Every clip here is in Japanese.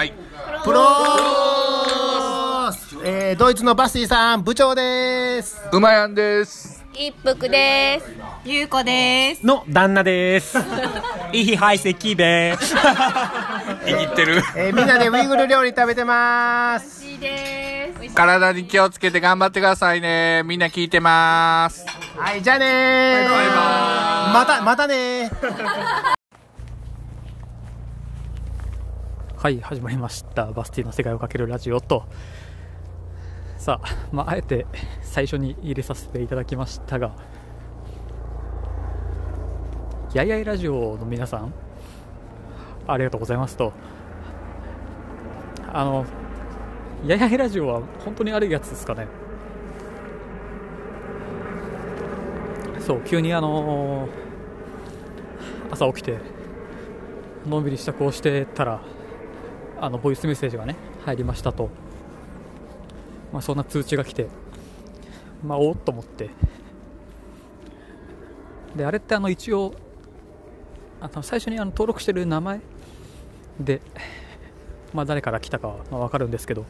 はい。プロース、えー、ドイツのバスティさん部長です。うまやんです。一服です。ゆうこです。の旦那です。いい排斥べ。握ってる。えー、みんなでウイグル料理食べてます。いいです。体に気をつけて頑張ってくださいね。みんな聞いてます。はいじゃあねー。バイバイ。またまたねーはい、始まりました。バスティの世界をかけるラジオと。さあ、まあ、あえて最初に入れさせていただきましたが、やいやいラジオの皆さん、ありがとうございますと。あの、ややいラジオは本当にあるやつですかね。そう、急にあの朝起きて、のんびり支度をしてたら、あのボイスメッセージがね入りましたと、まあ、そんな通知が来て、まあ、おっと思って。であれってあの一応あの最初にあの登録してる名前で、まあ、誰から来たかは分かるんですけど。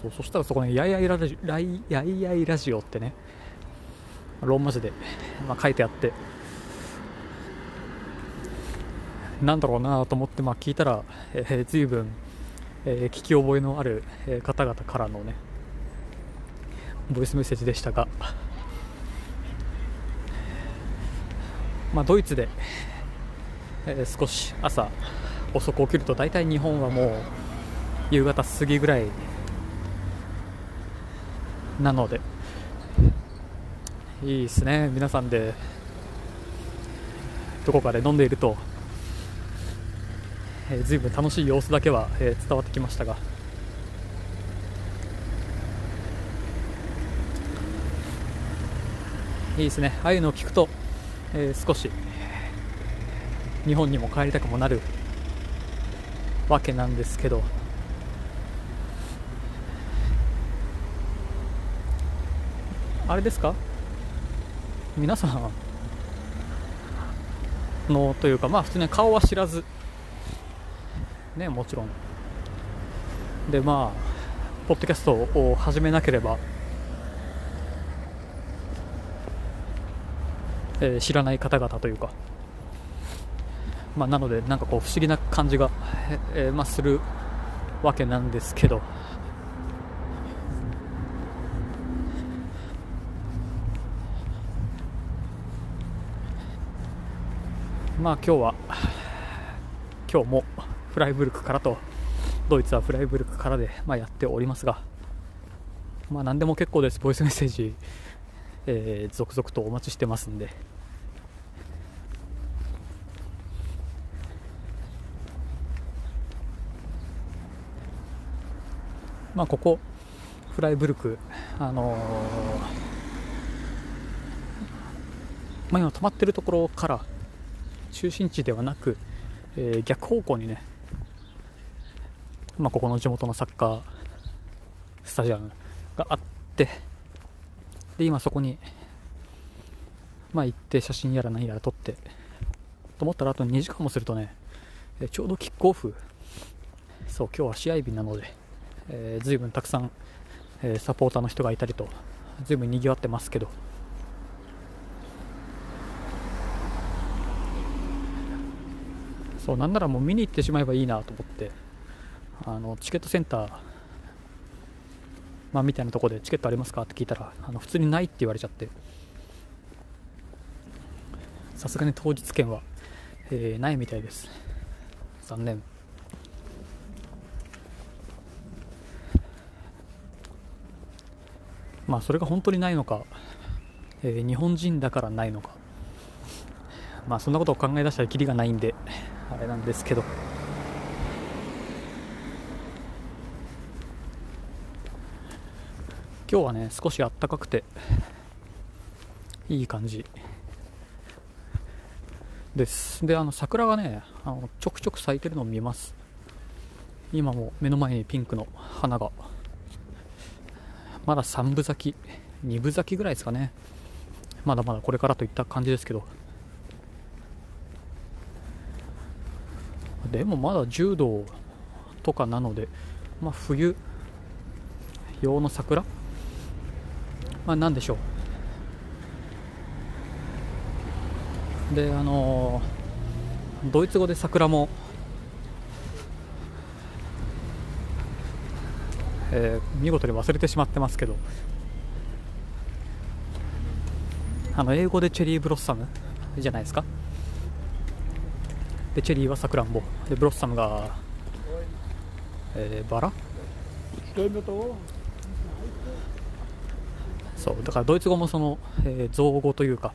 そうそしたらそこにやいやいラジライやいやいラジオってねローマ字で、まあ、書いてあって。なんだろうなと思ってまあ聞いたら、えー、随分、えー聞き覚えのある、方々からのねボイスメッセージでしたが、まあ、ドイツで、えー少し朝遅く起きると大体日本はもう夕方過ぎぐらいなので。いいですね。皆さんでどこかで飲んでいると。えー、随分楽しい様子だけは、えー伝わってきましたが。いいですね。ああいうのを聞くと、えー少し日本にも帰りたくもなるわけなんですけど。あれですか？皆さんのというかまあ普通に顔は知らずねもちろん。でまあポッドキャストを始めなければ、えー知らない方々というか。まあなのでなんかこう不思議な感じが、えーまあ、するわけなんですけど。まあ今日は今日もフライブルクからとドイツはフライブルクからで、まあ、やっておりますが、まあ、何でも結構です、ボイスメッセージ、えー続々とお待ちしてますんで、まあ、ここ、フライブルク、あのーまあ、今止まっているところから中心地ではなく、えー逆方向にね、まあ、ここの地元のサッカースタジアムがあってで今そこに、まあ、行って写真やら何やら撮ってと思ったらあと2時間もするとねちょうどキックオフ。そう今日は試合日なので、えー、随分たくさん、えーサポーターの人がいたりと随分にぎわってますけど。そうなんならもう見に行ってしまえばいいなと思って。あのチケットセンター、まあ、みたいなところでチケットありますかって聞いたらあの普通にないって言われちゃって。さすがに当日券は、えーないみたいです。残念。まあそれが本当にないのか、えー日本人だからないのか。まあそんなことを考え出したらキリがないんであれなんですけど。今日はね少しあったかくていい感じ。です。であの桜がねあのちょくちょく咲いてるのを見ます。今も目の前にピンクの花が。まだ3分咲き2分咲きぐらいですかね。まだまだこれからといった感じですけど。でもまだ10度とかなので、まあ、冬用の桜、まあ、なんでしょう。であのドイツ語で桜も、えー見事に忘れてしまってますけど。あの英語でチェリーブロッサムじゃないですか。でチェリーはさくらんぼ。でブロッサムが、えーバラ？そう。だからドイツ語もその、えー造語というか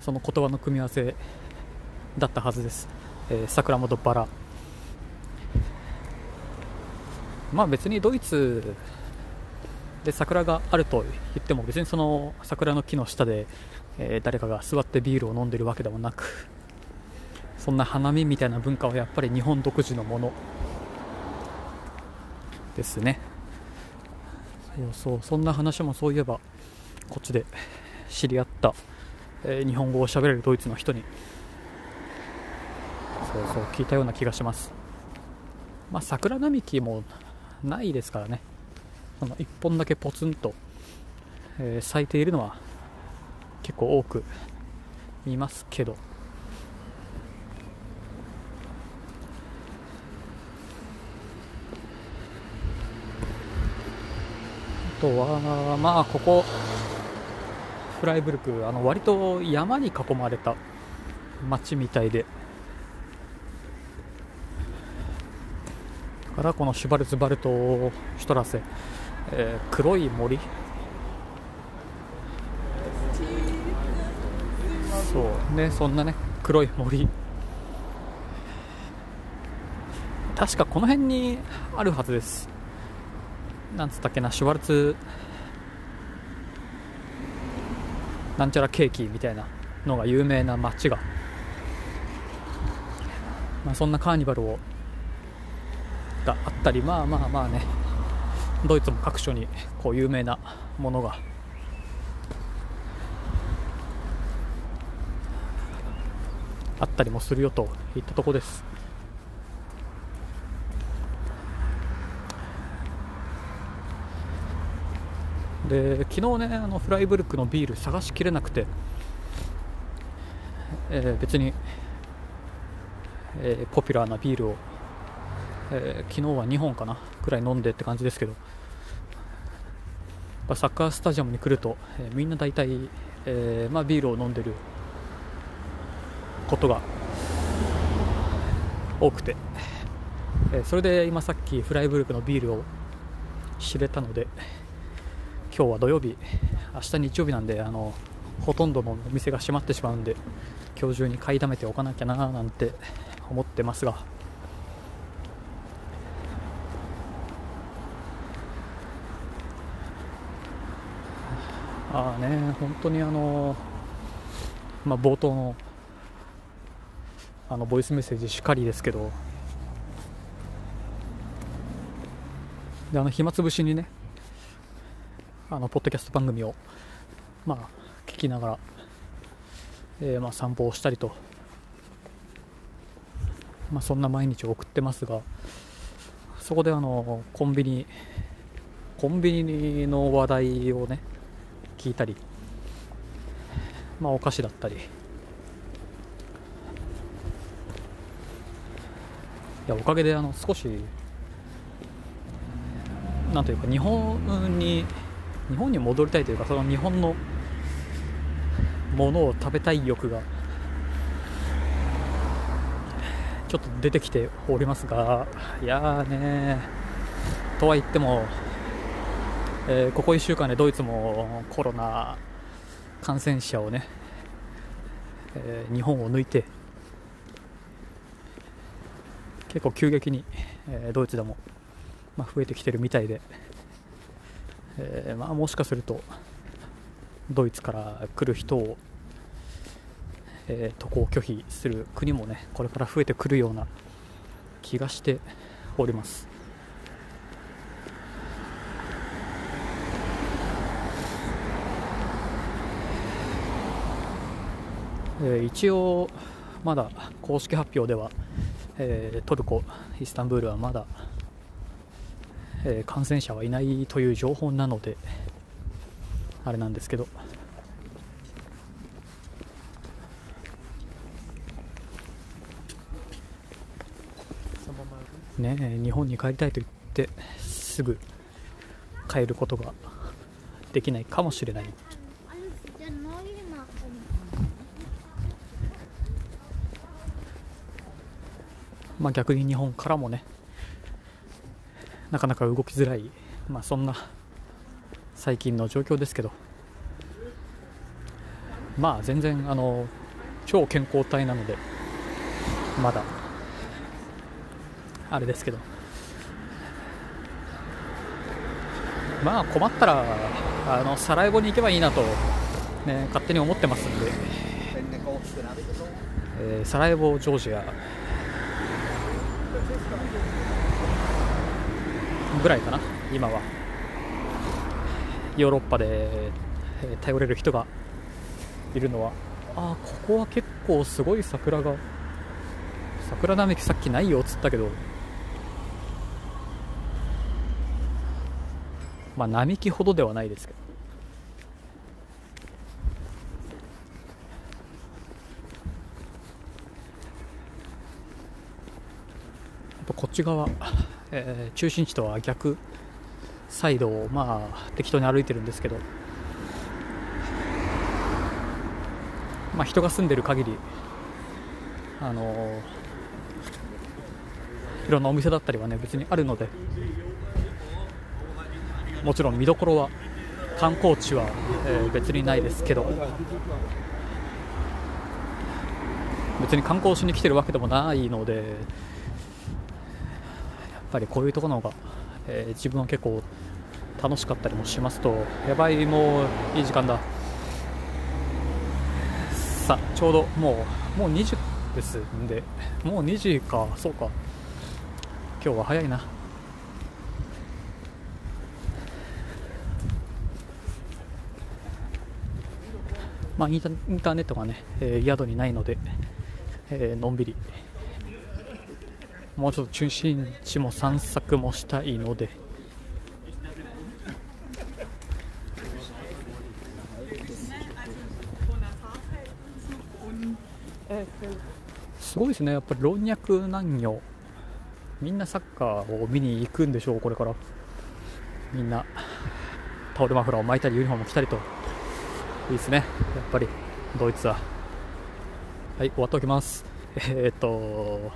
その言葉の組み合わせだったはずです、えー、桜本バラまあ別にドイツで桜があると言っても別にその桜の木の下で、えー誰かが座ってビールを飲んでるわけでもなくそんな花見みたいな文化はやっぱり日本独自のものですね。そうそうそんな話もそういえばこっちで知り合った、えー日本語を喋れるドイツの人にそうそう聞いたような気がします。まあ桜並木もないですからね。その1本だけポツンと、えー咲いているのは結構多く見ますけど。あとはまあここフライブルクあの割と山に囲まれた町みたいで。だからこのシュバルツバルトシュトラセ、えー黒い森。そうねそんなね黒い森。確かこの辺にあるはずです。なんつったっけなシュワルツなんちゃらケーキみたいなのが有名な街が、まあ、そんなカーニバルをがあったりまあまあまあね。ドイツも各所にこう有名なものが。あったりもするよといったとこです。で昨日ねあのフライブルクのビール探しきれなくて、えー別に、えーポピュラーなビールを、えー昨日は2本かなくらい飲んでって感じですけどサッカースタジアムに来ると、えみんな大体、えまあ、ビールを飲んでることが多くて、えそれで今さっきフライブルクのビールを知れたので今日は土曜日明日日曜日なんであのほとんどのお店が閉まってしまうんで今日中に買いだめておかなきゃななんて思ってますが。ああね本当にあのまあ冒頭のあのボイスメッセージしかりですけど。であの暇つぶしにねあのポッドキャスト番組をまあ聞きながら、えーまあ散歩をしたりと、まあ、そんな毎日を送ってますがそこであのコンビニコンビニの話題をね聞いたり、まあ、お菓子だったりいやおかげであの少しなんというか日本に日本に戻りたいというかその日本のものを食べたい欲がちょっと出てきておりますがいやーねとは言っても、えーここ1週間でドイツもコロナ感染者をね、えー日本を抜いて結構急激に、えードイツでも、まあ、増えてきてるみたいで、えーまあ、もしかするとドイツから来る人を、えー渡航拒否する国もねこれから増えてくるような気がしております。えー一応まだ公式発表では、えートルコ、イスタンブールはまだえー感染者はいないという情報なのであれなんですけど。ね日本に帰りたいと言ってすぐ帰ることができないかもしれない。まあ、逆に日本からもねなかなか動きづらい、まあ、そんな最近の状況ですけど。まあ全然あの超健康体なのでまだあれですけど。まあ困ったらあのサラエボに行けばいいなと、ね、勝手に思ってますんで、えーサラエボジョージア。ぐらいかな今は。ヨーロッパで、頼れる人がいるのは。あーここは結構すごい桜が桜並木さっきないよっつったけど。まあ並木ほどではないですけど。やっぱこっち側、えー中心地とは逆サイドをまあ適当に歩いてるんですけど、まあ、人が住んでる限りあのーいろんなお店だったりはね別にあるのでもちろん見どころは観光地は、えー別にないですけど別に観光しに来てるわけでもないのでぱりこういうところの方が、えー自分は結構楽しかったりもしますとやばいもういい時間だ。さあちょうどもうもう2時ですんでもう2時かそうか。今日は早いな。まあ、インタインターネットがね、えー宿にないので、えーのんびりもうちょっと中心地も散策もしたいので、すごいですね、やっぱり老若男女、みんなサッカーを見に行くんでしょう、これから。みんな、タオルマフラーを巻いたり、ユニフォームを着たりと、いいですね、やっぱり、ドイツは。はい、終わっておきます。えーっと、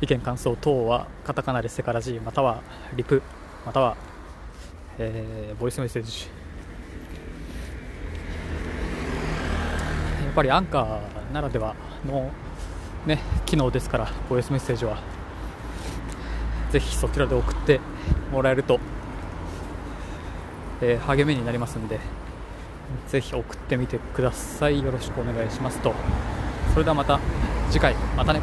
意見、感想等は、カタカナでセカラジーまたはリプ、または、えーボイスメッセージ。やっぱりアンカーならではの、ね、機能ですから、ボイスメッセージは。ぜひそちらで送ってもらえると、えー励みになりますんで、ぜひ送ってみてください。よろしくお願いしますと。それではまた次回、またね。